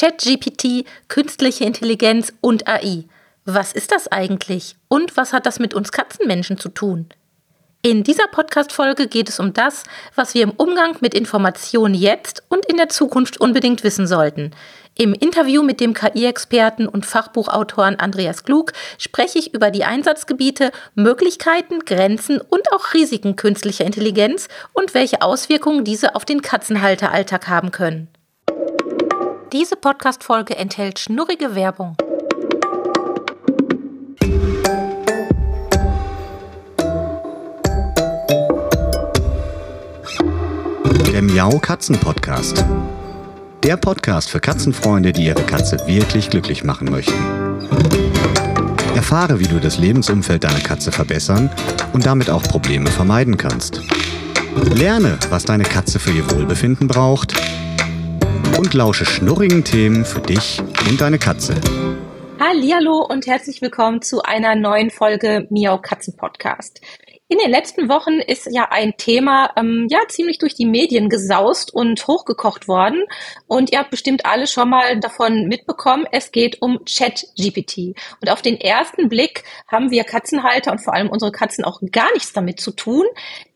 ChatGPT, künstliche Intelligenz und AI. Was ist das eigentlich? Und was hat das mit uns Katzenmenschen zu tun? In dieser Podcast-Folge geht es um das, was wir im Umgang mit Informationen jetzt und in der Zukunft unbedingt wissen sollten. Im Interview mit dem KI-Experten und Fachbuchautoren Andreas Klug spreche ich über die Einsatzgebiete, Möglichkeiten, Grenzen und auch Risiken künstlicher Intelligenz und welche Auswirkungen diese auf den Katzenhalteralltag haben können. Diese Podcast-Folge enthält schnurrige Werbung. Der Miau Katzen Podcast. Der Podcast für Katzenfreunde, die ihre Katze wirklich glücklich machen möchten. Erfahre, wie du das Lebensumfeld deiner Katze verbessern und damit auch Probleme vermeiden kannst. Lerne, was deine Katze für ihr Wohlbefinden braucht und lausche schnurrigen Themen für dich und deine Katze. Hallo und herzlich willkommen zu einer neuen Folge Miau Katzen Podcast. In den letzten Wochen ist ja ein Thema ähm, ja ziemlich durch die Medien gesaust und hochgekocht worden. Und ihr habt bestimmt alle schon mal davon mitbekommen. Es geht um ChatGPT. Und auf den ersten Blick haben wir Katzenhalter und vor allem unsere Katzen auch gar nichts damit zu tun.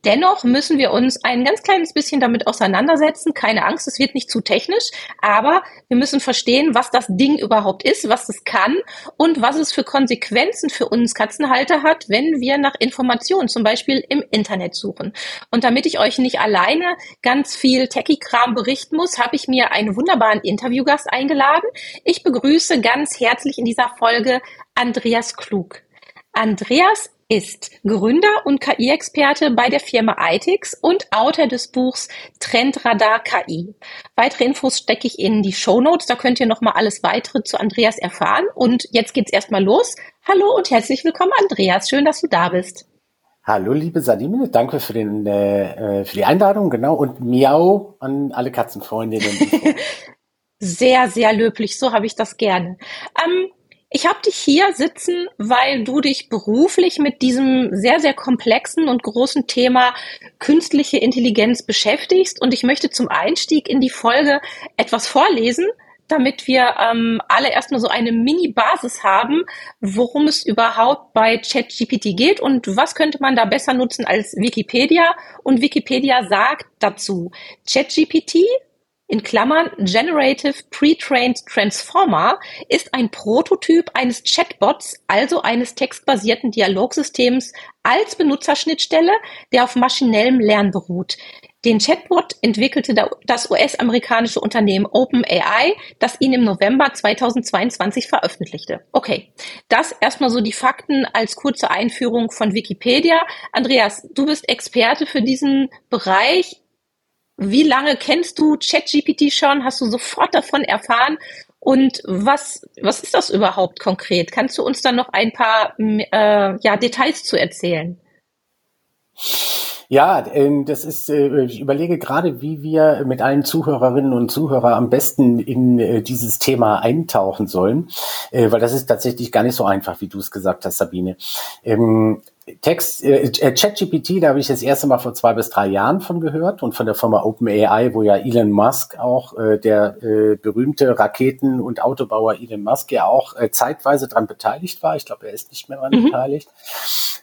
Dennoch müssen wir uns ein ganz kleines bisschen damit auseinandersetzen. Keine Angst, es wird nicht zu technisch, aber wir müssen verstehen, was das Ding überhaupt ist, was es kann und was es für Konsequenzen für uns Katzenhalter hat, wenn wir nach Informationen zum Beispiel im Internet suchen. Und damit ich euch nicht alleine ganz viel Techie-Kram berichten muss, habe ich mir einen wunderbaren Interviewgast eingeladen. Ich begrüße ganz herzlich in dieser Folge Andreas Klug. Andreas ist Gründer und KI-Experte bei der Firma ITIX und Autor des Buchs Trendradar KI. Weitere Infos stecke ich in die Show Notes. Da könnt ihr noch mal alles weitere zu Andreas erfahren. Und jetzt geht's erstmal los. Hallo und herzlich willkommen, Andreas. Schön, dass du da bist. Hallo, liebe Sadine. Danke für, den, äh, für die Einladung. Genau. Und Miau an alle Katzenfreundinnen. sehr, sehr löblich. So habe ich das gerne. Ähm, ich habe dich hier sitzen, weil du dich beruflich mit diesem sehr, sehr komplexen und großen Thema künstliche Intelligenz beschäftigst. Und ich möchte zum Einstieg in die Folge etwas vorlesen, damit wir ähm, alle erstmal so eine Mini-Basis haben, worum es überhaupt bei ChatGPT geht und was könnte man da besser nutzen als Wikipedia. Und Wikipedia sagt dazu, ChatGPT in Klammern Generative Pre-Trained Transformer ist ein Prototyp eines Chatbots, also eines textbasierten Dialogsystems als Benutzerschnittstelle, der auf maschinellem Lernen beruht. Den Chatbot entwickelte das US-amerikanische Unternehmen OpenAI, das ihn im November 2022 veröffentlichte. Okay, das erstmal so die Fakten als kurze Einführung von Wikipedia. Andreas, du bist Experte für diesen Bereich. Wie lange kennst du ChatGPT schon? Hast du sofort davon erfahren? Und was, was ist das überhaupt konkret? Kannst du uns dann noch ein paar äh, ja, Details zu erzählen? Ja, ähm, das ist, äh, ich überlege gerade, wie wir mit allen Zuhörerinnen und Zuhörern am besten in äh, dieses Thema eintauchen sollen, äh, weil das ist tatsächlich gar nicht so einfach, wie du es gesagt hast, Sabine. Text, äh, ChatGPT, da habe ich das erste Mal vor zwei bis drei Jahren von gehört und von der Firma OpenAI, wo ja Elon Musk auch, äh, der äh, berühmte Raketen- und Autobauer Elon Musk ja auch äh, zeitweise dran beteiligt war. Ich glaube, er ist nicht mehr dran mhm. beteiligt.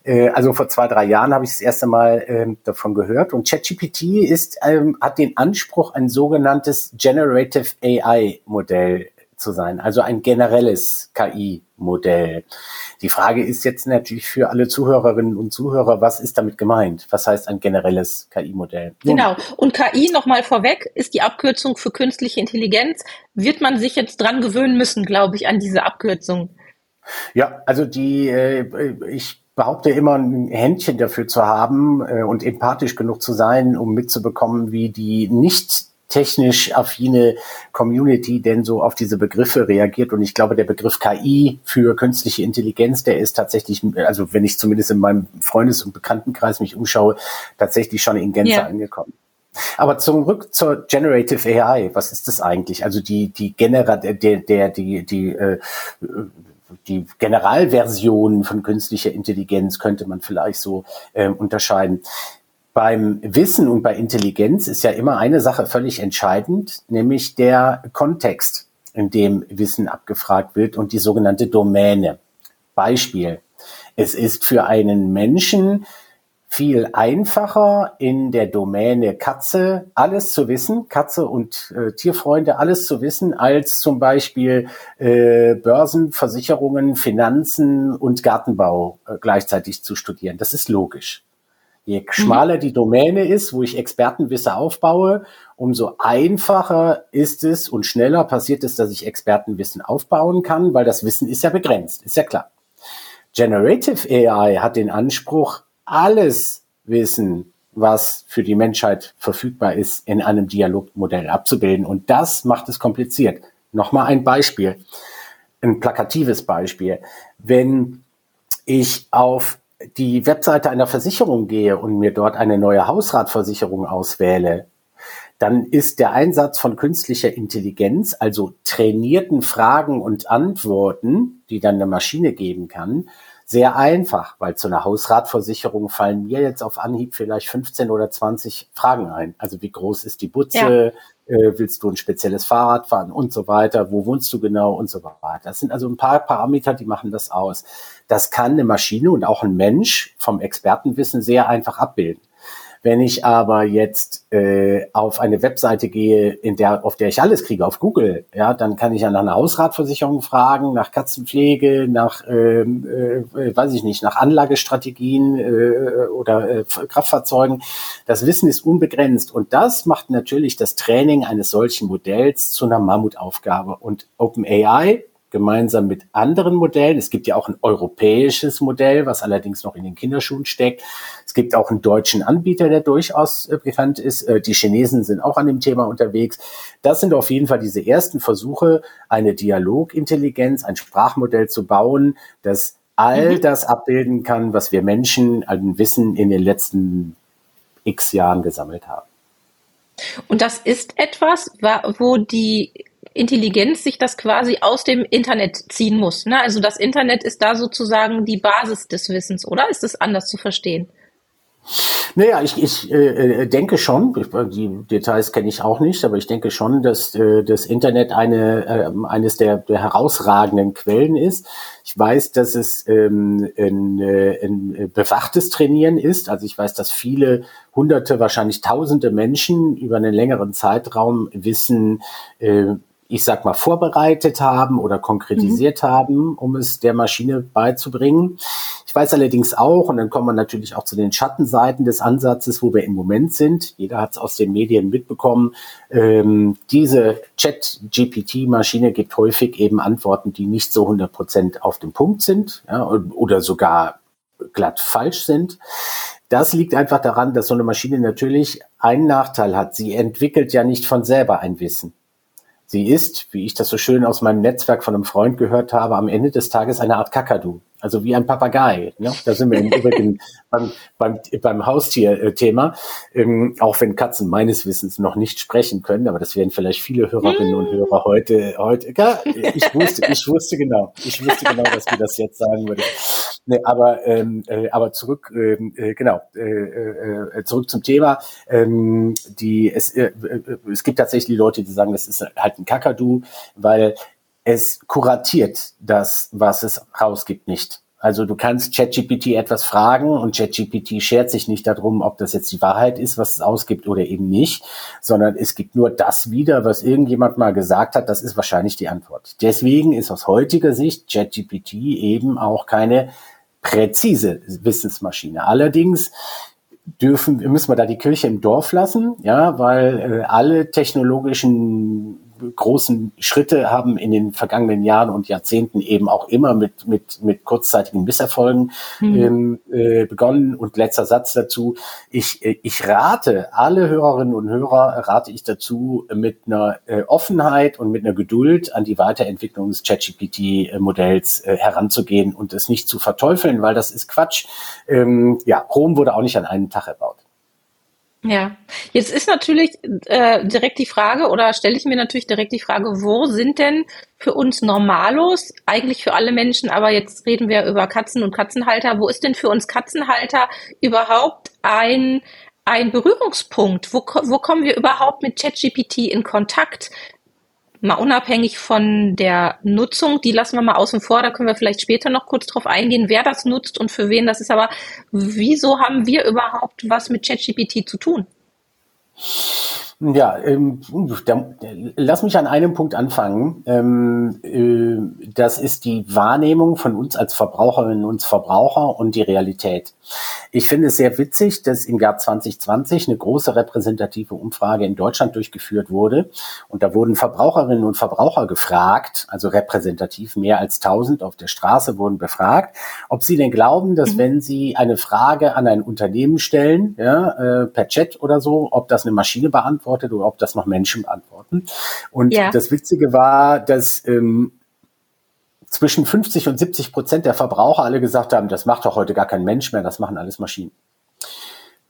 Äh, also vor zwei, drei Jahren habe ich das erste Mal äh, davon gehört. Und ChatGPT ist, ähm, hat den Anspruch, ein sogenanntes Generative AI-Modell zu sein, also ein generelles KI-Modell. Die Frage ist jetzt natürlich für alle Zuhörerinnen und Zuhörer, was ist damit gemeint? Was heißt ein generelles KI-Modell? Genau. Und KI nochmal vorweg ist die Abkürzung für künstliche Intelligenz. Wird man sich jetzt dran gewöhnen müssen, glaube ich, an diese Abkürzung? Ja, also die, äh, ich behaupte immer ein Händchen dafür zu haben äh, und empathisch genug zu sein, um mitzubekommen, wie die nicht technisch affine Community denn so auf diese Begriffe reagiert. Und ich glaube, der Begriff KI für künstliche Intelligenz, der ist tatsächlich, also wenn ich zumindest in meinem Freundes- und Bekanntenkreis mich umschaue, tatsächlich schon in Gänze yeah. angekommen. Aber zurück zur Generative AI. Was ist das eigentlich? Also die, die Genera, der, der, die, die, äh, die Generalversion von künstlicher Intelligenz könnte man vielleicht so äh, unterscheiden beim Wissen und bei Intelligenz ist ja immer eine Sache völlig entscheidend, nämlich der Kontext. in dem Wissen abgefragt wird und die sogenannte Domäne. Beispiel. Es ist für einen Menschen viel einfacher in der Domäne Katze alles zu wissen, Katze und äh, Tierfreunde alles zu wissen, als zum Beispiel äh, Börsen, Versicherungen, Finanzen und Gartenbau äh, gleichzeitig zu studieren. Das ist logisch. Je schmaler die Domäne ist, wo ich Expertenwissen aufbaue, umso einfacher ist es und schneller passiert es, dass ich Expertenwissen aufbauen kann, weil das Wissen ist ja begrenzt, ist ja klar. Generative AI hat den Anspruch, alles Wissen, was für die Menschheit verfügbar ist, in einem Dialogmodell abzubilden. Und das macht es kompliziert. Nochmal ein Beispiel, ein plakatives Beispiel. Wenn ich auf die Webseite einer Versicherung gehe und mir dort eine neue Hausratversicherung auswähle, dann ist der Einsatz von künstlicher Intelligenz, also trainierten Fragen und Antworten, die dann eine Maschine geben kann, sehr einfach, weil zu einer Hausratversicherung fallen mir jetzt auf Anhieb vielleicht 15 oder 20 Fragen ein. Also wie groß ist die Butze? Ja. Äh, willst du ein spezielles Fahrrad fahren und so weiter? Wo wohnst du genau und so weiter? Das sind also ein paar Parameter, die machen das aus. Das kann eine Maschine und auch ein Mensch vom Expertenwissen sehr einfach abbilden. Wenn ich aber jetzt äh, auf eine Webseite gehe, in der, auf der ich alles kriege, auf Google, ja, dann kann ich ja nach einer Hausratversicherung fragen, nach Katzenpflege, nach, ähm, äh, weiß ich nicht, nach Anlagestrategien äh, oder äh, Kraftfahrzeugen. Das Wissen ist unbegrenzt und das macht natürlich das Training eines solchen Modells zu einer Mammutaufgabe. Und OpenAI gemeinsam mit anderen Modellen. Es gibt ja auch ein europäisches Modell, was allerdings noch in den Kinderschuhen steckt. Es gibt auch einen deutschen Anbieter, der durchaus äh, bekannt ist. Äh, die Chinesen sind auch an dem Thema unterwegs. Das sind auf jeden Fall diese ersten Versuche, eine Dialogintelligenz, ein Sprachmodell zu bauen, das all mhm. das abbilden kann, was wir Menschen an Wissen in den letzten x Jahren gesammelt haben. Und das ist etwas, wo die Intelligenz sich das quasi aus dem Internet ziehen muss. Ne? Also das Internet ist da sozusagen die Basis des Wissens, oder? Ist das anders zu verstehen? Naja, ich, ich äh, denke schon, die Details kenne ich auch nicht, aber ich denke schon, dass äh, das Internet eine, äh, eines der, der herausragenden Quellen ist. Ich weiß, dass es ähm, ein, äh, ein bewachtes Trainieren ist. Also ich weiß, dass viele hunderte, wahrscheinlich tausende Menschen über einen längeren Zeitraum wissen, äh, ich sag mal, vorbereitet haben oder konkretisiert mhm. haben, um es der Maschine beizubringen. Ich weiß allerdings auch, und dann kommen wir natürlich auch zu den Schattenseiten des Ansatzes, wo wir im Moment sind. Jeder hat es aus den Medien mitbekommen. Ähm, diese Chat-GPT-Maschine gibt häufig eben Antworten, die nicht so 100 Prozent auf dem Punkt sind ja, oder sogar glatt falsch sind. Das liegt einfach daran, dass so eine Maschine natürlich einen Nachteil hat. Sie entwickelt ja nicht von selber ein Wissen. Sie ist, wie ich das so schön aus meinem Netzwerk von einem Freund gehört habe, am Ende des Tages eine Art Kakadu. Also wie ein Papagei. Ne? Da sind wir im Übrigen beim, beim, beim Haustier-Thema. Ähm, auch wenn Katzen meines Wissens noch nicht sprechen können, aber das werden vielleicht viele Hörerinnen und Hörer heute, heute, ja, ich wusste, ich wusste genau, ich wusste genau, dass du das jetzt sagen würdest. Nee, aber, ähm, äh, aber zurück, ähm, äh, genau, äh, äh, äh, zurück zum Thema. Ähm, die, es, äh, äh, es gibt tatsächlich Leute, die sagen, das ist halt ein Kakadu, weil es kuratiert das, was es rausgibt, nicht. Also du kannst ChatGPT etwas fragen und ChatGPT schert sich nicht darum, ob das jetzt die Wahrheit ist, was es ausgibt oder eben nicht, sondern es gibt nur das wieder, was irgendjemand mal gesagt hat, das ist wahrscheinlich die Antwort. Deswegen ist aus heutiger Sicht ChatGPT eben auch keine präzise Wissensmaschine. Allerdings dürfen, müssen wir da die Kirche im Dorf lassen, ja, weil äh, alle technologischen großen Schritte haben in den vergangenen Jahren und Jahrzehnten eben auch immer mit, mit, mit kurzzeitigen Misserfolgen mhm. äh, begonnen. Und letzter Satz dazu. Ich, äh, ich rate alle Hörerinnen und Hörer, rate ich dazu, mit einer äh, Offenheit und mit einer Geduld an die Weiterentwicklung des ChatGPT-Modells äh, heranzugehen und es nicht zu verteufeln, weil das ist Quatsch. Ähm, ja, Rom wurde auch nicht an einem Tag erbaut. Ja, jetzt ist natürlich äh, direkt die Frage, oder stelle ich mir natürlich direkt die Frage, wo sind denn für uns Normalos, eigentlich für alle Menschen, aber jetzt reden wir über Katzen und Katzenhalter, wo ist denn für uns Katzenhalter überhaupt ein, ein Berührungspunkt? Wo, wo kommen wir überhaupt mit ChatGPT in Kontakt? Mal unabhängig von der Nutzung, die lassen wir mal außen vor, da können wir vielleicht später noch kurz drauf eingehen, wer das nutzt und für wen das ist. Aber wieso haben wir überhaupt was mit ChatGPT zu tun? Ja, ähm, da, lass mich an einem Punkt anfangen. Ähm, äh, das ist die Wahrnehmung von uns als Verbraucherinnen und Verbraucher und die Realität. Ich finde es sehr witzig, dass im Jahr 2020 eine große repräsentative Umfrage in Deutschland durchgeführt wurde. Und da wurden Verbraucherinnen und Verbraucher gefragt, also repräsentativ mehr als 1000 auf der Straße wurden befragt, ob sie denn glauben, dass mhm. wenn sie eine Frage an ein Unternehmen stellen, ja, äh, per Chat oder so, ob das eine Maschine beantwortet beantwortet oder ob das noch Menschen beantworten. Und ja. das Witzige war, dass ähm, zwischen 50 und 70 Prozent der Verbraucher alle gesagt haben, das macht doch heute gar kein Mensch mehr, das machen alles Maschinen.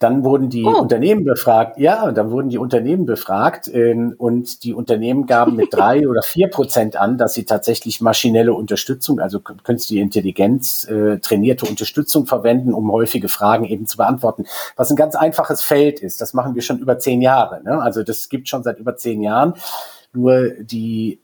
Dann wurden die oh. Unternehmen befragt, ja, dann wurden die Unternehmen befragt ähm, und die Unternehmen gaben mit drei oder vier Prozent an, dass sie tatsächlich maschinelle Unterstützung, also künstliche Intelligenz, äh, trainierte Unterstützung verwenden, um häufige Fragen eben zu beantworten. Was ein ganz einfaches Feld ist. Das machen wir schon über zehn Jahre. Ne? Also das gibt schon seit über zehn Jahren. Nur die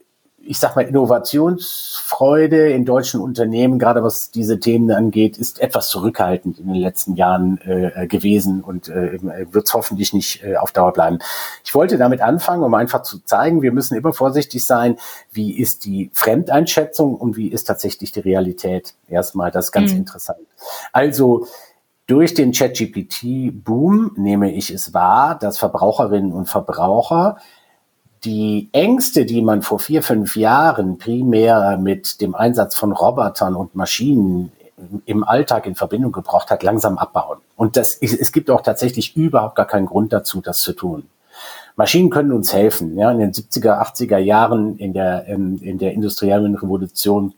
ich sag mal, Innovationsfreude in deutschen Unternehmen, gerade was diese Themen angeht, ist etwas zurückhaltend in den letzten Jahren äh, gewesen und äh, wird es hoffentlich nicht äh, auf Dauer bleiben. Ich wollte damit anfangen, um einfach zu zeigen, wir müssen immer vorsichtig sein, wie ist die Fremdeinschätzung und wie ist tatsächlich die Realität. Erstmal, das ist ganz mhm. interessant. Also, durch den ChatGPT-Boom nehme ich es wahr, dass Verbraucherinnen und Verbraucher die Ängste, die man vor vier, fünf Jahren primär mit dem Einsatz von Robotern und Maschinen im Alltag in Verbindung gebracht hat, langsam abbauen. Und das, es gibt auch tatsächlich überhaupt gar keinen Grund dazu, das zu tun. Maschinen können uns helfen. Ja, in den 70er, 80er Jahren in der, in der industriellen Revolution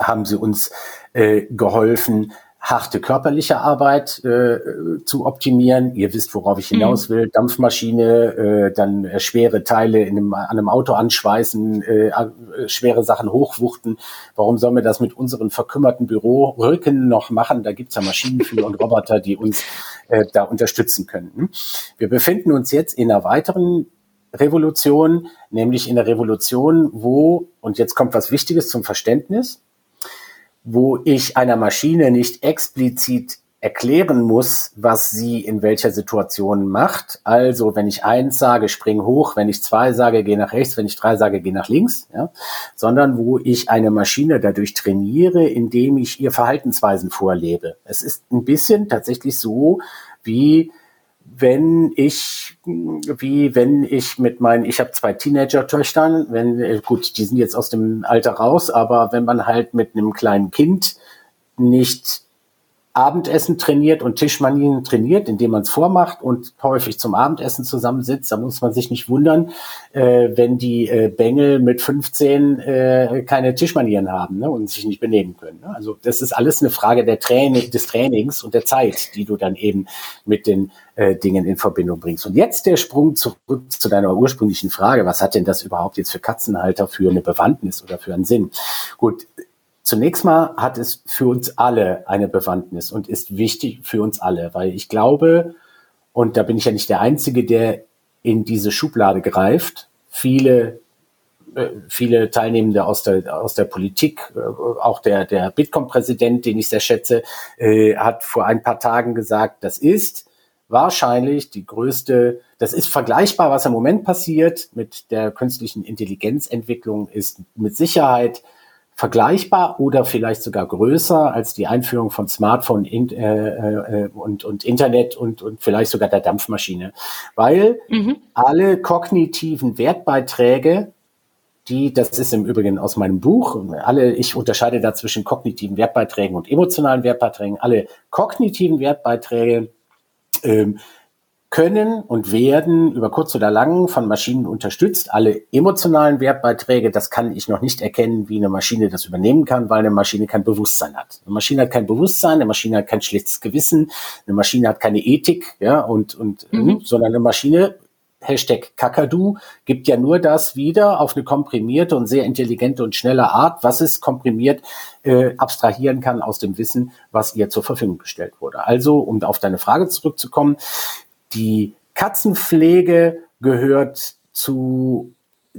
haben sie uns äh, geholfen, harte körperliche Arbeit äh, zu optimieren. Ihr wisst, worauf ich hinaus mhm. will. Dampfmaschine, äh, dann äh, schwere Teile in einem, an einem Auto anschweißen, äh, äh, schwere Sachen hochwuchten. Warum sollen wir das mit unseren verkümmerten Bürorücken noch machen? Da gibt's ja Maschinen für und Roboter, die uns äh, da unterstützen können. Wir befinden uns jetzt in einer weiteren Revolution, nämlich in der Revolution, wo, und jetzt kommt was Wichtiges zum Verständnis, wo ich einer Maschine nicht explizit erklären muss, was sie in welcher Situation macht. Also, wenn ich eins sage, spring hoch, wenn ich zwei sage, geh nach rechts, wenn ich drei sage, geh nach links, ja, sondern wo ich eine Maschine dadurch trainiere, indem ich ihr Verhaltensweisen vorlebe. Es ist ein bisschen tatsächlich so, wie wenn ich, wie wenn ich mit meinen, ich habe zwei Teenager-Töchtern, wenn, äh, gut, die sind jetzt aus dem Alter raus, aber wenn man halt mit einem kleinen Kind nicht Abendessen trainiert und Tischmanien trainiert, indem man es vormacht und häufig zum Abendessen zusammensitzt. Da muss man sich nicht wundern, äh, wenn die äh, Bengel mit 15 äh, keine Tischmanieren haben ne, und sich nicht benehmen können. Ne? Also das ist alles eine Frage der Training, des Trainings und der Zeit, die du dann eben mit den äh, Dingen in Verbindung bringst. Und jetzt der Sprung zurück zu deiner ursprünglichen Frage, was hat denn das überhaupt jetzt für Katzenhalter für eine Bewandtnis oder für einen Sinn? Gut, Zunächst mal hat es für uns alle eine Bewandtnis und ist wichtig für uns alle, weil ich glaube, und da bin ich ja nicht der Einzige, der in diese Schublade greift, viele äh, viele Teilnehmende aus der aus der Politik, äh, auch der der Bitkom-Präsident, den ich sehr schätze, äh, hat vor ein paar Tagen gesagt, das ist wahrscheinlich die größte, das ist vergleichbar, was im Moment passiert mit der künstlichen Intelligenzentwicklung, ist mit Sicherheit vergleichbar oder vielleicht sogar größer als die Einführung von Smartphone in, äh, äh, und, und Internet und, und vielleicht sogar der Dampfmaschine. Weil mhm. alle kognitiven Wertbeiträge, die, das ist im Übrigen aus meinem Buch, alle, ich unterscheide da zwischen kognitiven Wertbeiträgen und emotionalen Wertbeiträgen, alle kognitiven Wertbeiträge ähm, können und werden über kurz oder lang von Maschinen unterstützt. Alle emotionalen Wertbeiträge, das kann ich noch nicht erkennen, wie eine Maschine das übernehmen kann, weil eine Maschine kein Bewusstsein hat. Eine Maschine hat kein Bewusstsein, eine Maschine hat kein schlechtes Gewissen, eine Maschine hat keine Ethik, ja, und, und, mhm. sondern eine Maschine Hashtag Kakadu gibt ja nur das wieder auf eine komprimierte und sehr intelligente und schnelle Art, was es komprimiert äh, abstrahieren kann aus dem Wissen, was ihr zur Verfügung gestellt wurde. Also, um auf deine Frage zurückzukommen, die Katzenpflege gehört zu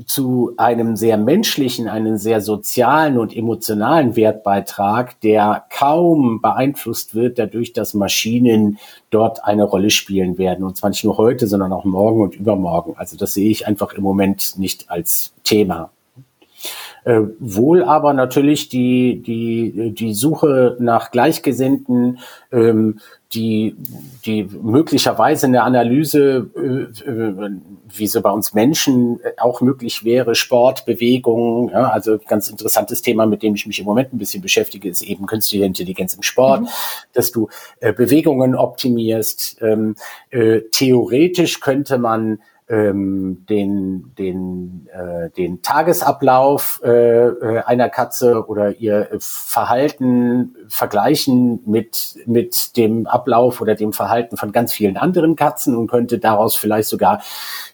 zu einem sehr menschlichen, einen sehr sozialen und emotionalen Wertbeitrag, der kaum beeinflusst wird dadurch, dass Maschinen dort eine Rolle spielen werden. Und zwar nicht nur heute, sondern auch morgen und übermorgen. Also das sehe ich einfach im Moment nicht als Thema. Äh, wohl aber natürlich die, die, die Suche nach Gleichgesinnten, ähm, die, die möglicherweise eine Analyse, äh, äh, wie so bei uns Menschen auch möglich wäre, Sport, Bewegung, ja, also ganz interessantes Thema, mit dem ich mich im Moment ein bisschen beschäftige, ist eben künstliche Intelligenz im Sport, mhm. dass du äh, Bewegungen optimierst. Ähm, äh, theoretisch könnte man ähm, den, den, äh, den Tagesablauf äh, äh, einer Katze oder ihr Verhalten vergleichen mit, mit dem Ablauf oder dem Verhalten von ganz vielen anderen Katzen und könnte daraus vielleicht sogar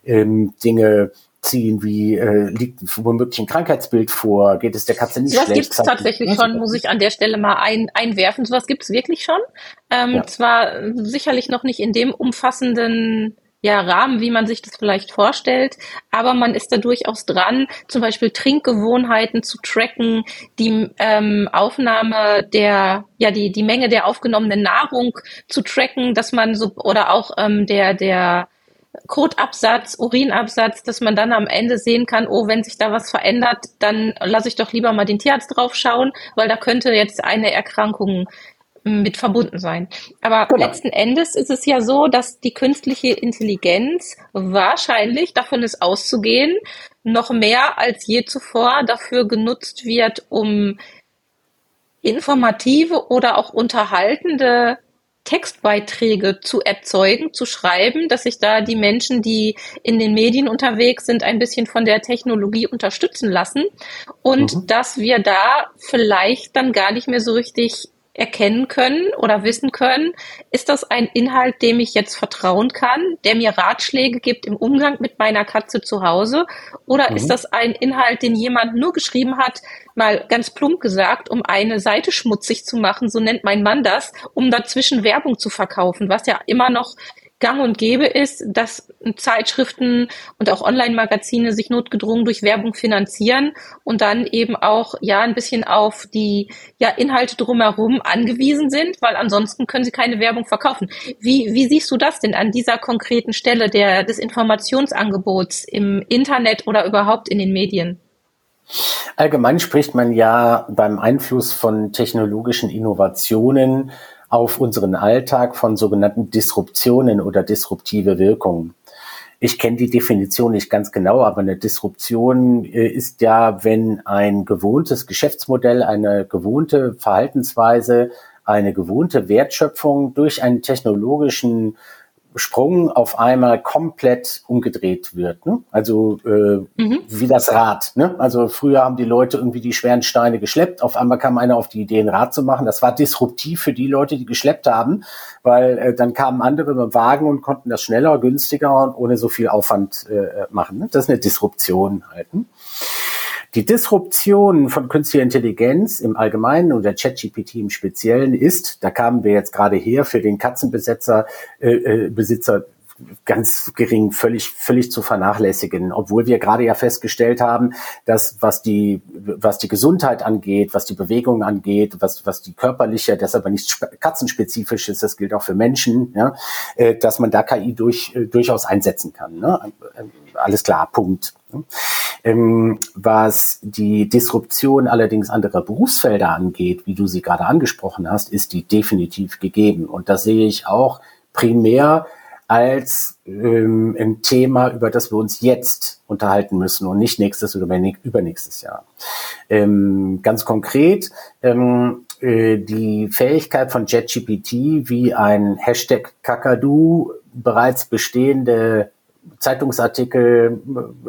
ähm, Dinge ziehen, wie äh, liegt womöglich ein Krankheitsbild vor, geht es der Katze nicht Sowas schlecht? gibt es tatsächlich schon, muss ich an der Stelle mal ein, einwerfen. Sowas gibt es wirklich schon. Ähm, ja. Zwar sicherlich noch nicht in dem umfassenden ja, Rahmen, wie man sich das vielleicht vorstellt, aber man ist da durchaus dran, zum Beispiel Trinkgewohnheiten zu tracken, die ähm, Aufnahme der, ja, die, die Menge der aufgenommenen Nahrung zu tracken, dass man so, oder auch ähm, der, der Kotabsatz, Urinabsatz, dass man dann am Ende sehen kann, oh, wenn sich da was verändert, dann lasse ich doch lieber mal den Tierarzt drauf schauen, weil da könnte jetzt eine Erkrankung mit verbunden sein. Aber genau. letzten Endes ist es ja so, dass die künstliche Intelligenz wahrscheinlich, davon ist auszugehen, noch mehr als je zuvor dafür genutzt wird, um informative oder auch unterhaltende Textbeiträge zu erzeugen, zu schreiben, dass sich da die Menschen, die in den Medien unterwegs sind, ein bisschen von der Technologie unterstützen lassen und mhm. dass wir da vielleicht dann gar nicht mehr so richtig erkennen können oder wissen können, ist das ein Inhalt, dem ich jetzt vertrauen kann, der mir Ratschläge gibt im Umgang mit meiner Katze zu Hause? Oder mhm. ist das ein Inhalt, den jemand nur geschrieben hat, mal ganz plump gesagt, um eine Seite schmutzig zu machen, so nennt mein Mann das, um dazwischen Werbung zu verkaufen, was ja immer noch gang und gäbe ist, dass Zeitschriften und auch Online-Magazine sich notgedrungen durch Werbung finanzieren und dann eben auch ja ein bisschen auf die ja, Inhalte drumherum angewiesen sind, weil ansonsten können sie keine Werbung verkaufen. Wie, wie siehst du das denn an dieser konkreten Stelle der, des Informationsangebots im Internet oder überhaupt in den Medien? Allgemein spricht man ja beim Einfluss von technologischen Innovationen auf unseren Alltag von sogenannten Disruptionen oder disruptive Wirkungen. Ich kenne die Definition nicht ganz genau, aber eine Disruption äh, ist ja, wenn ein gewohntes Geschäftsmodell, eine gewohnte Verhaltensweise, eine gewohnte Wertschöpfung durch einen technologischen Sprung auf einmal komplett umgedreht wird. Ne? Also äh, mhm. wie das Rad. Ne? Also früher haben die Leute irgendwie die schweren Steine geschleppt. Auf einmal kam einer auf die Idee, ein Rad zu machen. Das war disruptiv für die Leute, die geschleppt haben, weil äh, dann kamen andere mit dem Wagen und konnten das schneller, günstiger und ohne so viel Aufwand äh, machen. Ne? Das ist eine Disruption halt. Ne? Die Disruption von künstlicher Intelligenz im Allgemeinen und der ChatGPT im Speziellen ist, da kamen wir jetzt gerade her, für den Katzenbesitzer äh, äh, Besitzer ganz gering, völlig, völlig zu vernachlässigen. Obwohl wir gerade ja festgestellt haben, dass was die, was die Gesundheit angeht, was die Bewegung angeht, was, was die körperliche, das aber nicht katzenspezifisch ist, das gilt auch für Menschen, ja, äh, dass man da KI durch, äh, durchaus einsetzen kann. Ne? Alles klar, Punkt. Ähm, was die Disruption allerdings anderer Berufsfelder angeht, wie du sie gerade angesprochen hast, ist die definitiv gegeben. Und das sehe ich auch primär als ähm, ein Thema, über das wir uns jetzt unterhalten müssen und nicht nächstes oder übernächstes Jahr. Ähm, ganz konkret, ähm, äh, die Fähigkeit von JetGPT, wie ein Hashtag Kakadu bereits bestehende Zeitungsartikel,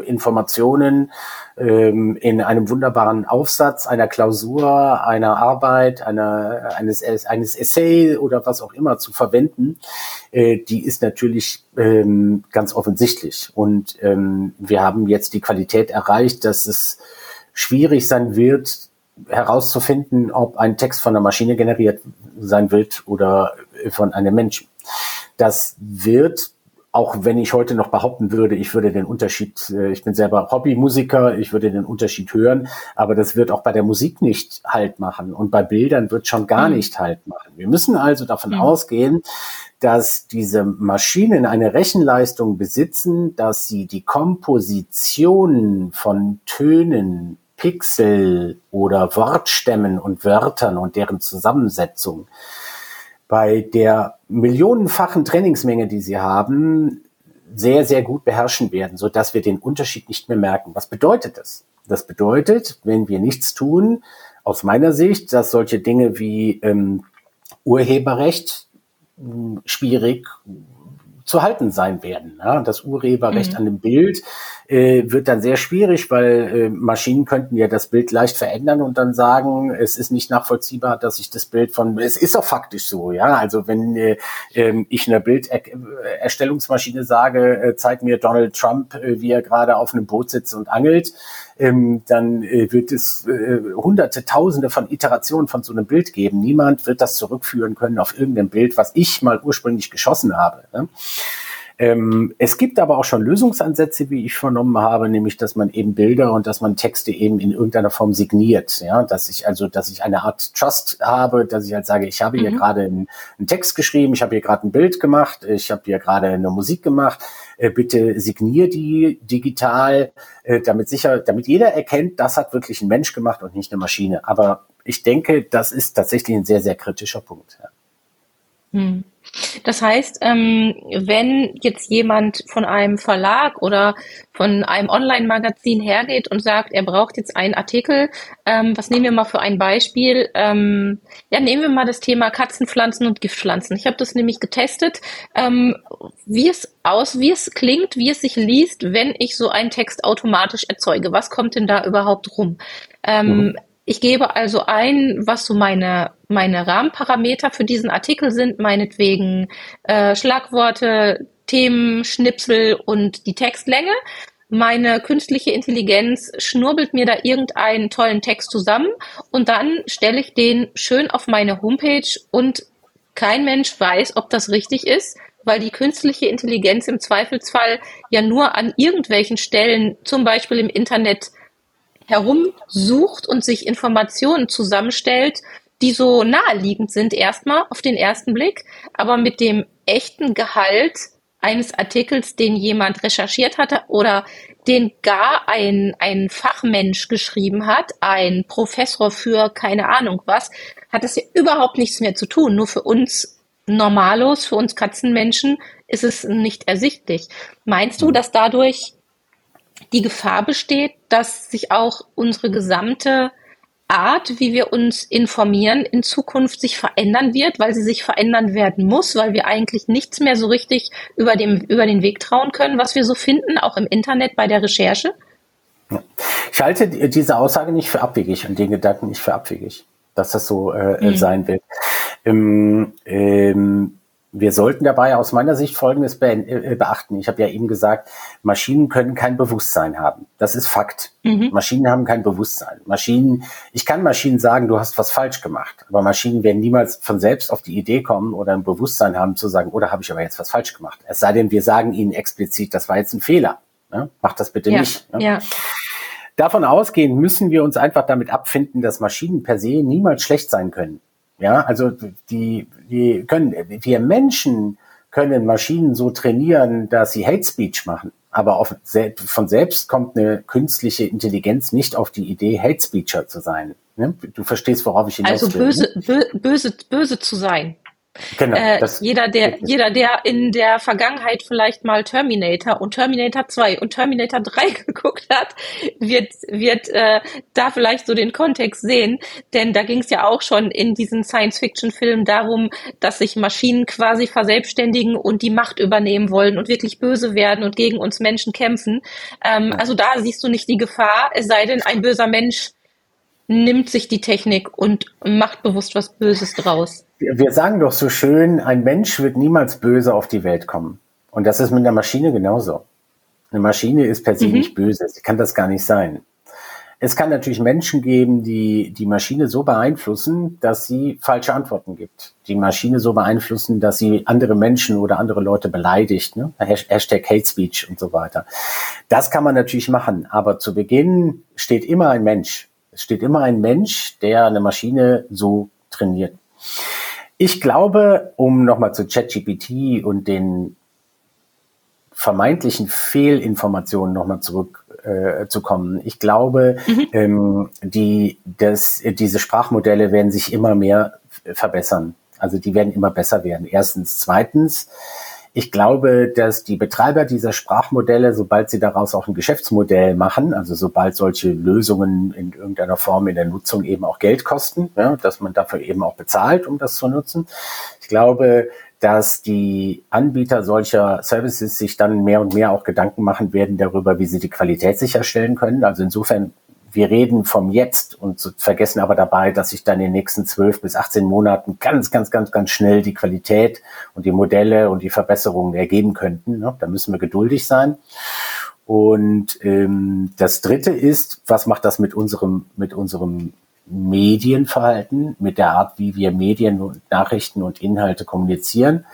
Informationen ähm, in einem wunderbaren Aufsatz, einer Klausur, einer Arbeit, einer, eines, eines Essay oder was auch immer zu verwenden, äh, die ist natürlich ähm, ganz offensichtlich. Und ähm, wir haben jetzt die Qualität erreicht, dass es schwierig sein wird, herauszufinden, ob ein Text von einer Maschine generiert sein wird oder von einem Menschen. Das wird auch wenn ich heute noch behaupten würde, ich würde den Unterschied, äh, ich bin selber Hobbymusiker, ich würde den Unterschied hören, aber das wird auch bei der Musik nicht Halt machen und bei Bildern wird schon gar mhm. nicht Halt machen. Wir müssen also davon mhm. ausgehen, dass diese Maschinen eine Rechenleistung besitzen, dass sie die Komposition von Tönen, Pixel oder Wortstämmen und Wörtern und deren Zusammensetzung bei der millionenfachen Trainingsmenge, die sie haben, sehr, sehr gut beherrschen werden, so dass wir den Unterschied nicht mehr merken. Was bedeutet das? Das bedeutet, wenn wir nichts tun, aus meiner Sicht, dass solche Dinge wie ähm, Urheberrecht schwierig zu halten sein werden. Ja? Das Urheberrecht mhm. an dem Bild äh, wird dann sehr schwierig, weil äh, Maschinen könnten ja das Bild leicht verändern und dann sagen, es ist nicht nachvollziehbar, dass ich das Bild von, es ist auch faktisch so, ja. Also wenn äh, äh, ich einer Bilderstellungsmaschine sage, äh, zeig mir Donald Trump, äh, wie er gerade auf einem Boot sitzt und angelt, ähm, dann äh, wird es äh, hunderte, tausende von Iterationen von so einem Bild geben. Niemand wird das zurückführen können auf irgendein Bild, was ich mal ursprünglich geschossen habe. Ne? Ähm, es gibt aber auch schon Lösungsansätze, wie ich vernommen habe, nämlich, dass man eben Bilder und dass man Texte eben in irgendeiner Form signiert. Ja, dass ich also, dass ich eine Art Trust habe, dass ich halt sage, ich habe mhm. hier gerade einen, einen, Text geschrieben, ich habe hier gerade ein Bild gemacht, ich habe hier gerade eine Musik gemacht. Äh, bitte signier die digital, äh, damit sicher, damit jeder erkennt, das hat wirklich ein Mensch gemacht und nicht eine Maschine. Aber ich denke, das ist tatsächlich ein sehr, sehr kritischer Punkt. Ja. Hm. Das heißt, ähm, wenn jetzt jemand von einem Verlag oder von einem Online-Magazin hergeht und sagt, er braucht jetzt einen Artikel, ähm, was nehmen wir mal für ein Beispiel? Ähm, ja, nehmen wir mal das Thema Katzenpflanzen und Giftpflanzen. Ich habe das nämlich getestet, wie es aus, wie es klingt, wie es sich liest, wenn ich so einen Text automatisch erzeuge. Was kommt denn da überhaupt rum? Mhm. Ich gebe also ein, was so meine, meine Rahmenparameter für diesen Artikel sind, meinetwegen äh, Schlagworte, Themen, Schnipsel und die Textlänge. Meine künstliche Intelligenz schnurbelt mir da irgendeinen tollen Text zusammen und dann stelle ich den schön auf meine Homepage und kein Mensch weiß, ob das richtig ist, weil die künstliche Intelligenz im Zweifelsfall ja nur an irgendwelchen Stellen, zum Beispiel im Internet, herumsucht und sich Informationen zusammenstellt, die so naheliegend sind erstmal auf den ersten Blick, aber mit dem echten Gehalt eines Artikels, den jemand recherchiert hatte oder den gar ein, ein Fachmensch geschrieben hat, ein Professor für keine Ahnung was, hat das ja überhaupt nichts mehr zu tun. Nur für uns Normalos, für uns Katzenmenschen ist es nicht ersichtlich. Meinst du, dass dadurch die Gefahr besteht, dass sich auch unsere gesamte Art, wie wir uns informieren, in Zukunft sich verändern wird, weil sie sich verändern werden muss, weil wir eigentlich nichts mehr so richtig über, dem, über den Weg trauen können, was wir so finden, auch im Internet bei der Recherche? Ich halte diese Aussage nicht für abwegig und den Gedanken nicht für abwegig, dass das so äh, mhm. sein wird. Ähm, ähm, wir sollten dabei aus meiner Sicht Folgendes äh, beachten. Ich habe ja eben gesagt, Maschinen können kein Bewusstsein haben. Das ist Fakt. Mhm. Maschinen haben kein Bewusstsein. Maschinen, ich kann Maschinen sagen, du hast was falsch gemacht, aber Maschinen werden niemals von selbst auf die Idee kommen oder ein Bewusstsein haben zu sagen, oder habe ich aber jetzt was falsch gemacht. Es sei denn, wir sagen ihnen explizit, das war jetzt ein Fehler. Ne? Mach das bitte ja. nicht. Ne? Ja. Davon ausgehend müssen wir uns einfach damit abfinden, dass Maschinen per se niemals schlecht sein können. Ja, also die, die können, wir Menschen können Maschinen so trainieren, dass sie Hate Speech machen. Aber auf, von selbst kommt eine künstliche Intelligenz nicht auf die Idee, Hate Speecher zu sein. Ne? Du verstehst, worauf ich hinaus also will. Also böse, ne? böse, böse zu sein. Genau, äh, jeder, der, jeder, der in der Vergangenheit vielleicht mal Terminator und Terminator 2 und Terminator 3 geguckt hat, wird, wird äh, da vielleicht so den Kontext sehen. Denn da ging es ja auch schon in diesen Science-Fiction-Filmen darum, dass sich Maschinen quasi verselbstständigen und die Macht übernehmen wollen und wirklich böse werden und gegen uns Menschen kämpfen. Ähm, also da siehst du nicht die Gefahr, es sei denn, ein böser Mensch nimmt sich die Technik und macht bewusst was Böses draus. Wir sagen doch so schön, ein Mensch wird niemals böse auf die Welt kommen. Und das ist mit einer Maschine genauso. Eine Maschine ist per se mhm. nicht böse. Sie kann das gar nicht sein. es kann natürlich Menschen geben, die die Maschine so beeinflussen, dass sie falsche Antworten gibt. Die Maschine so beeinflussen, dass sie andere Menschen oder andere Leute beleidigt. Ne? Hashtag Hate Speech und so weiter. Das kann man natürlich machen. Aber zu Beginn steht immer ein Mensch. Es steht immer ein Mensch, der eine Maschine so trainiert. Ich glaube, um nochmal zu ChatGPT und den vermeintlichen Fehlinformationen nochmal zurückzukommen. Äh, ich glaube, mhm. ähm, die, das, diese Sprachmodelle werden sich immer mehr verbessern. Also die werden immer besser werden. Erstens. Zweitens, ich glaube, dass die Betreiber dieser Sprachmodelle, sobald sie daraus auch ein Geschäftsmodell machen, also sobald solche Lösungen in irgendeiner Form in der Nutzung eben auch Geld kosten, ja, dass man dafür eben auch bezahlt, um das zu nutzen. Ich glaube, dass die Anbieter solcher Services sich dann mehr und mehr auch Gedanken machen werden darüber, wie sie die Qualität sicherstellen können. Also insofern, wir reden vom Jetzt und vergessen aber dabei, dass sich dann in den nächsten zwölf bis 18 Monaten ganz, ganz, ganz, ganz schnell die Qualität und die Modelle und die Verbesserungen ergeben könnten. Ne? Da müssen wir geduldig sein. Und ähm, das Dritte ist, was macht das mit unserem, mit unserem Medienverhalten, mit der Art, wie wir Medien und Nachrichten und Inhalte kommunizieren.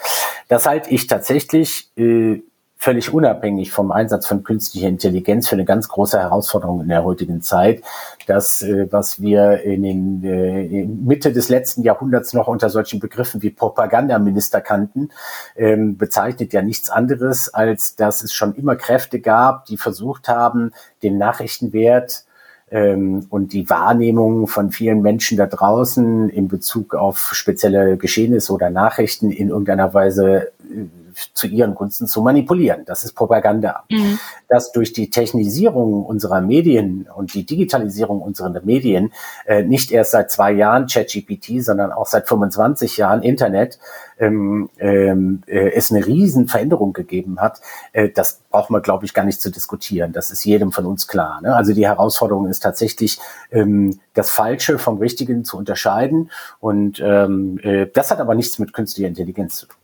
Das halte ich tatsächlich äh, völlig unabhängig vom Einsatz von künstlicher Intelligenz für eine ganz große Herausforderung in der heutigen Zeit. Das, äh, was wir in den äh, Mitte des letzten Jahrhunderts noch unter solchen Begriffen wie Propagandaminister kannten, ähm, bezeichnet ja nichts anderes, als dass es schon immer Kräfte gab, die versucht haben, den Nachrichtenwert ähm, und die Wahrnehmung von vielen Menschen da draußen in Bezug auf spezielle Geschehnisse oder Nachrichten in irgendeiner Weise äh, zu ihren Gunsten zu manipulieren. Das ist Propaganda. Mhm. Dass durch die Technisierung unserer Medien und die Digitalisierung unserer Medien äh, nicht erst seit zwei Jahren ChatGPT, sondern auch seit 25 Jahren Internet ähm, ähm, äh, es eine riesen Veränderung gegeben hat, äh, das braucht man, glaube ich, gar nicht zu diskutieren. Das ist jedem von uns klar. Ne? Also die Herausforderung ist tatsächlich, ähm, das Falsche vom Richtigen zu unterscheiden. Und ähm, äh, das hat aber nichts mit künstlicher Intelligenz zu tun.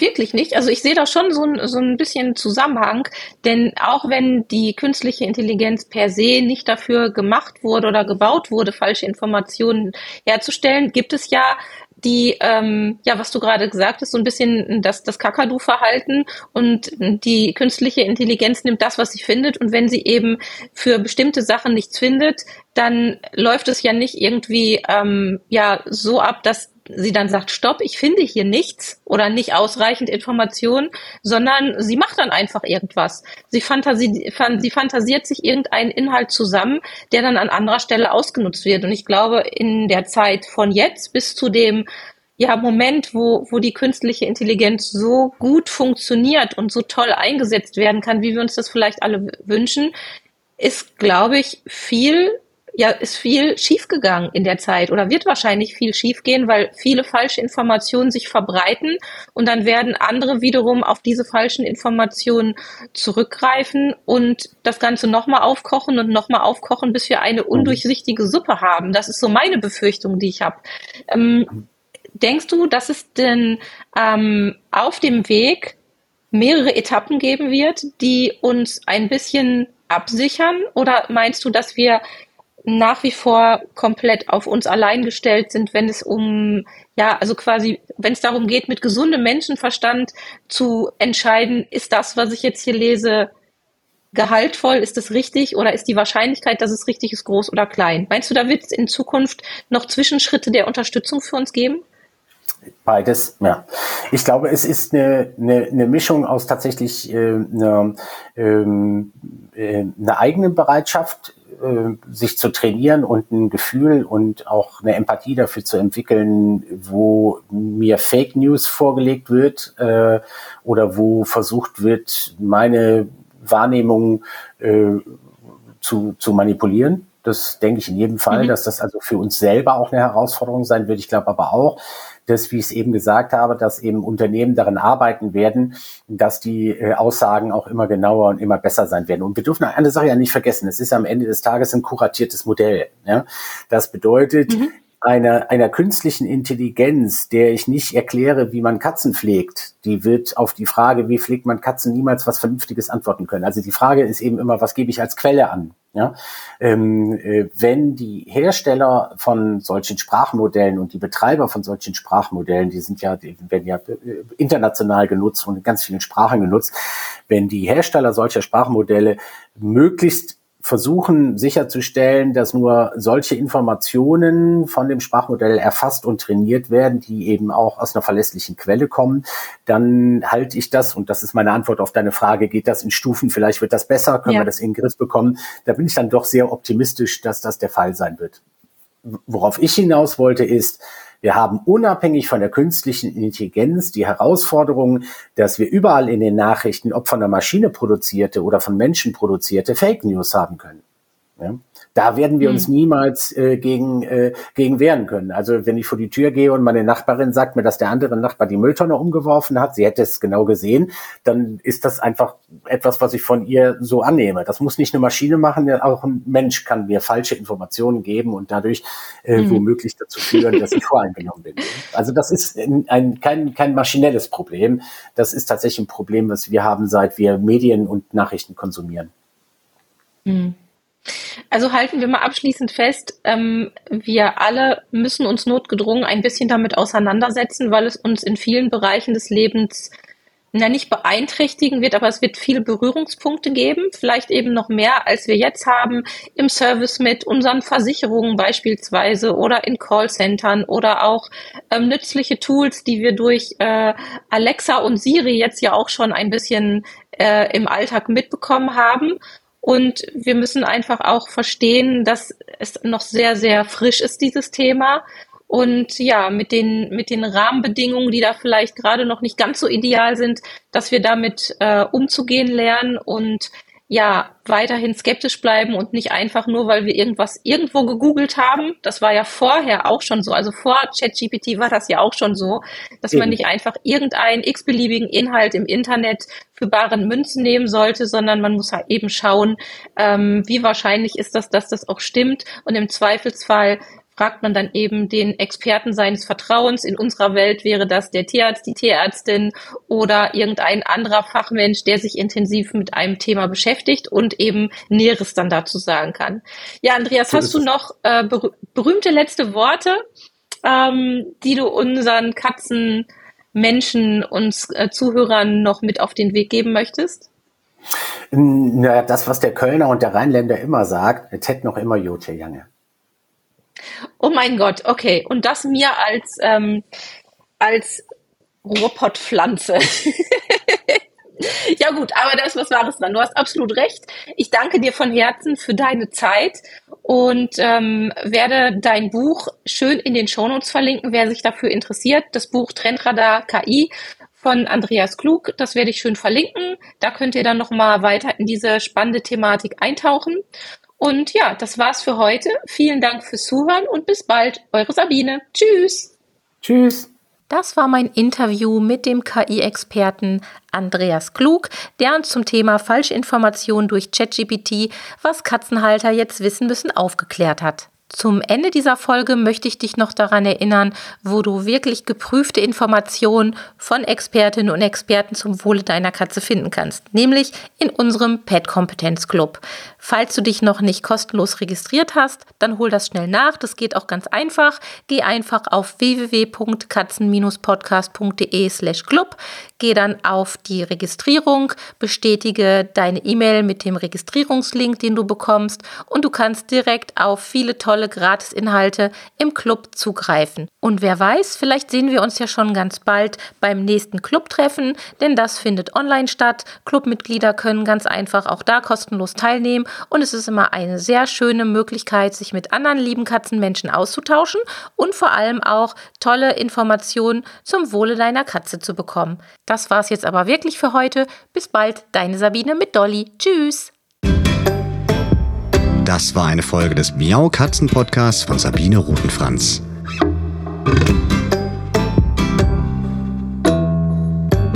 Wirklich nicht. Also ich sehe da schon so ein, so ein bisschen Zusammenhang, denn auch wenn die künstliche Intelligenz per se nicht dafür gemacht wurde oder gebaut wurde, falsche Informationen herzustellen, gibt es ja die, ähm, ja, was du gerade gesagt hast, so ein bisschen das, das Kakadu-Verhalten und die künstliche Intelligenz nimmt das, was sie findet und wenn sie eben für bestimmte Sachen nichts findet, dann läuft es ja nicht irgendwie ähm, ja so ab, dass sie dann sagt, stopp, ich finde hier nichts oder nicht ausreichend Informationen, sondern sie macht dann einfach irgendwas. Sie, fantasi sie fantasiert sich irgendeinen Inhalt zusammen, der dann an anderer Stelle ausgenutzt wird. Und ich glaube, in der Zeit von jetzt bis zu dem ja, Moment, wo, wo die künstliche Intelligenz so gut funktioniert und so toll eingesetzt werden kann, wie wir uns das vielleicht alle wünschen, ist, glaube ich, viel ja, ist viel schiefgegangen in der Zeit oder wird wahrscheinlich viel schiefgehen, weil viele falsche Informationen sich verbreiten und dann werden andere wiederum auf diese falschen Informationen zurückgreifen und das Ganze nochmal aufkochen und nochmal aufkochen, bis wir eine mhm. undurchsichtige Suppe haben. Das ist so meine Befürchtung, die ich habe. Ähm, denkst du, dass es denn ähm, auf dem Weg mehrere Etappen geben wird, die uns ein bisschen absichern? Oder meinst du, dass wir nach wie vor komplett auf uns allein gestellt sind, wenn es um, ja, also quasi, wenn es darum geht, mit gesundem Menschenverstand zu entscheiden, ist das, was ich jetzt hier lese, gehaltvoll, ist es richtig oder ist die Wahrscheinlichkeit, dass es richtig ist, groß oder klein? Meinst du, da wird es in Zukunft noch Zwischenschritte der Unterstützung für uns geben? Beides, ja. Ich glaube, es ist eine, eine, eine Mischung aus tatsächlich äh, eine, ähm, äh, eine eigenen Bereitschaft, äh, sich zu trainieren und ein Gefühl und auch eine Empathie dafür zu entwickeln, wo mir Fake News vorgelegt wird äh, oder wo versucht wird, meine Wahrnehmung äh, zu, zu manipulieren. Das denke ich in jedem Fall, mhm. dass das also für uns selber auch eine Herausforderung sein wird. Ich glaube aber auch, dass, wie ich es eben gesagt habe, dass eben Unternehmen daran arbeiten werden, dass die äh, Aussagen auch immer genauer und immer besser sein werden. Und wir dürfen eine Sache ja nicht vergessen. Es ist am Ende des Tages ein kuratiertes Modell. Ja? Das bedeutet, mhm einer, einer künstlichen Intelligenz, der ich nicht erkläre, wie man Katzen pflegt, die wird auf die Frage, wie pflegt man Katzen, niemals was Vernünftiges antworten können. Also die Frage ist eben immer, was gebe ich als Quelle an? Ja, ähm, äh, wenn die Hersteller von solchen Sprachmodellen und die Betreiber von solchen Sprachmodellen, die sind ja, die werden ja äh, international genutzt und in ganz vielen Sprachen genutzt, wenn die Hersteller solcher Sprachmodelle möglichst versuchen sicherzustellen, dass nur solche Informationen von dem Sprachmodell erfasst und trainiert werden, die eben auch aus einer verlässlichen Quelle kommen, dann halte ich das, und das ist meine Antwort auf deine Frage, geht das in Stufen, vielleicht wird das besser, können ja. wir das in den Griff bekommen, da bin ich dann doch sehr optimistisch, dass das der Fall sein wird. Worauf ich hinaus wollte, ist, wir haben unabhängig von der künstlichen Intelligenz die Herausforderung, dass wir überall in den Nachrichten, ob von der Maschine produzierte oder von Menschen produzierte, Fake News haben können. Ja? Da werden wir uns hm. niemals äh, gegen, äh, gegen wehren können. Also wenn ich vor die Tür gehe und meine Nachbarin sagt mir, dass der andere Nachbar die Mülltonne umgeworfen hat, sie hätte es genau gesehen, dann ist das einfach etwas, was ich von ihr so annehme. Das muss nicht eine Maschine machen, auch ein Mensch kann mir falsche Informationen geben und dadurch äh, mhm. womöglich dazu führen, dass ich voreingenommen bin. Also das ist ein, kein, kein maschinelles Problem. Das ist tatsächlich ein Problem, was wir haben, seit wir Medien und Nachrichten konsumieren. Mhm. Also halten wir mal abschließend fest, ähm, wir alle müssen uns notgedrungen ein bisschen damit auseinandersetzen, weil es uns in vielen Bereichen des Lebens na, nicht beeinträchtigen wird, aber es wird viele Berührungspunkte geben, vielleicht eben noch mehr, als wir jetzt haben, im Service mit unseren Versicherungen beispielsweise oder in Callcentern oder auch ähm, nützliche Tools, die wir durch äh, Alexa und Siri jetzt ja auch schon ein bisschen äh, im Alltag mitbekommen haben. Und wir müssen einfach auch verstehen, dass es noch sehr, sehr frisch ist, dieses Thema. Und ja, mit den, mit den Rahmenbedingungen, die da vielleicht gerade noch nicht ganz so ideal sind, dass wir damit äh, umzugehen lernen und ja, weiterhin skeptisch bleiben und nicht einfach nur, weil wir irgendwas irgendwo gegoogelt haben. Das war ja vorher auch schon so. Also vor ChatGPT war das ja auch schon so, dass man nicht einfach irgendeinen x-beliebigen Inhalt im Internet für baren Münzen nehmen sollte, sondern man muss halt eben schauen, ähm, wie wahrscheinlich ist das, dass das auch stimmt und im Zweifelsfall fragt man dann eben den Experten seines Vertrauens. In unserer Welt wäre das der Tierarzt, die Tierärztin oder irgendein anderer Fachmensch, der sich intensiv mit einem Thema beschäftigt und eben Näheres dann dazu sagen kann. Ja, Andreas, so hast du noch äh, berüh berühmte letzte Worte, ähm, die du unseren Katzen, Menschen, uns äh, Zuhörern noch mit auf den Weg geben möchtest? Naja, das, was der Kölner und der Rheinländer immer sagt, es hätte noch immer Jote Jange. Oh mein Gott, okay. Und das mir als, ähm, als Ruhrpottpflanze. ja gut, aber das was war es dann. Du hast absolut recht. Ich danke dir von Herzen für deine Zeit und ähm, werde dein Buch schön in den Shownotes verlinken, wer sich dafür interessiert. Das Buch Trendradar KI von Andreas Klug, das werde ich schön verlinken. Da könnt ihr dann noch mal weiter in diese spannende Thematik eintauchen. Und ja, das war's für heute. Vielen Dank fürs Zuhören und bis bald. Eure Sabine. Tschüss. Tschüss. Das war mein Interview mit dem KI-Experten Andreas Klug, der uns zum Thema Falschinformation durch ChatGPT, was Katzenhalter jetzt wissen müssen, aufgeklärt hat. Zum Ende dieser Folge möchte ich dich noch daran erinnern, wo du wirklich geprüfte Informationen von Expertinnen und Experten zum Wohle deiner Katze finden kannst, nämlich in unserem Pet Kompetenz Club. Falls du dich noch nicht kostenlos registriert hast, dann hol das schnell nach. Das geht auch ganz einfach. Geh einfach auf www.katzen-podcast.de/club. Geh dann auf die Registrierung, bestätige deine E-Mail mit dem Registrierungslink, den du bekommst, und du kannst direkt auf viele tolle Gratisinhalte im Club zugreifen. Und wer weiß, vielleicht sehen wir uns ja schon ganz bald beim nächsten Clubtreffen, denn das findet online statt. Clubmitglieder können ganz einfach auch da kostenlos teilnehmen und es ist immer eine sehr schöne Möglichkeit, sich mit anderen lieben Katzenmenschen auszutauschen und vor allem auch tolle Informationen zum Wohle deiner Katze zu bekommen. Das war's jetzt aber wirklich für heute. Bis bald, deine Sabine mit Dolly. Tschüss! Das war eine Folge des Miau Katzen Podcasts von Sabine Rutenfranz.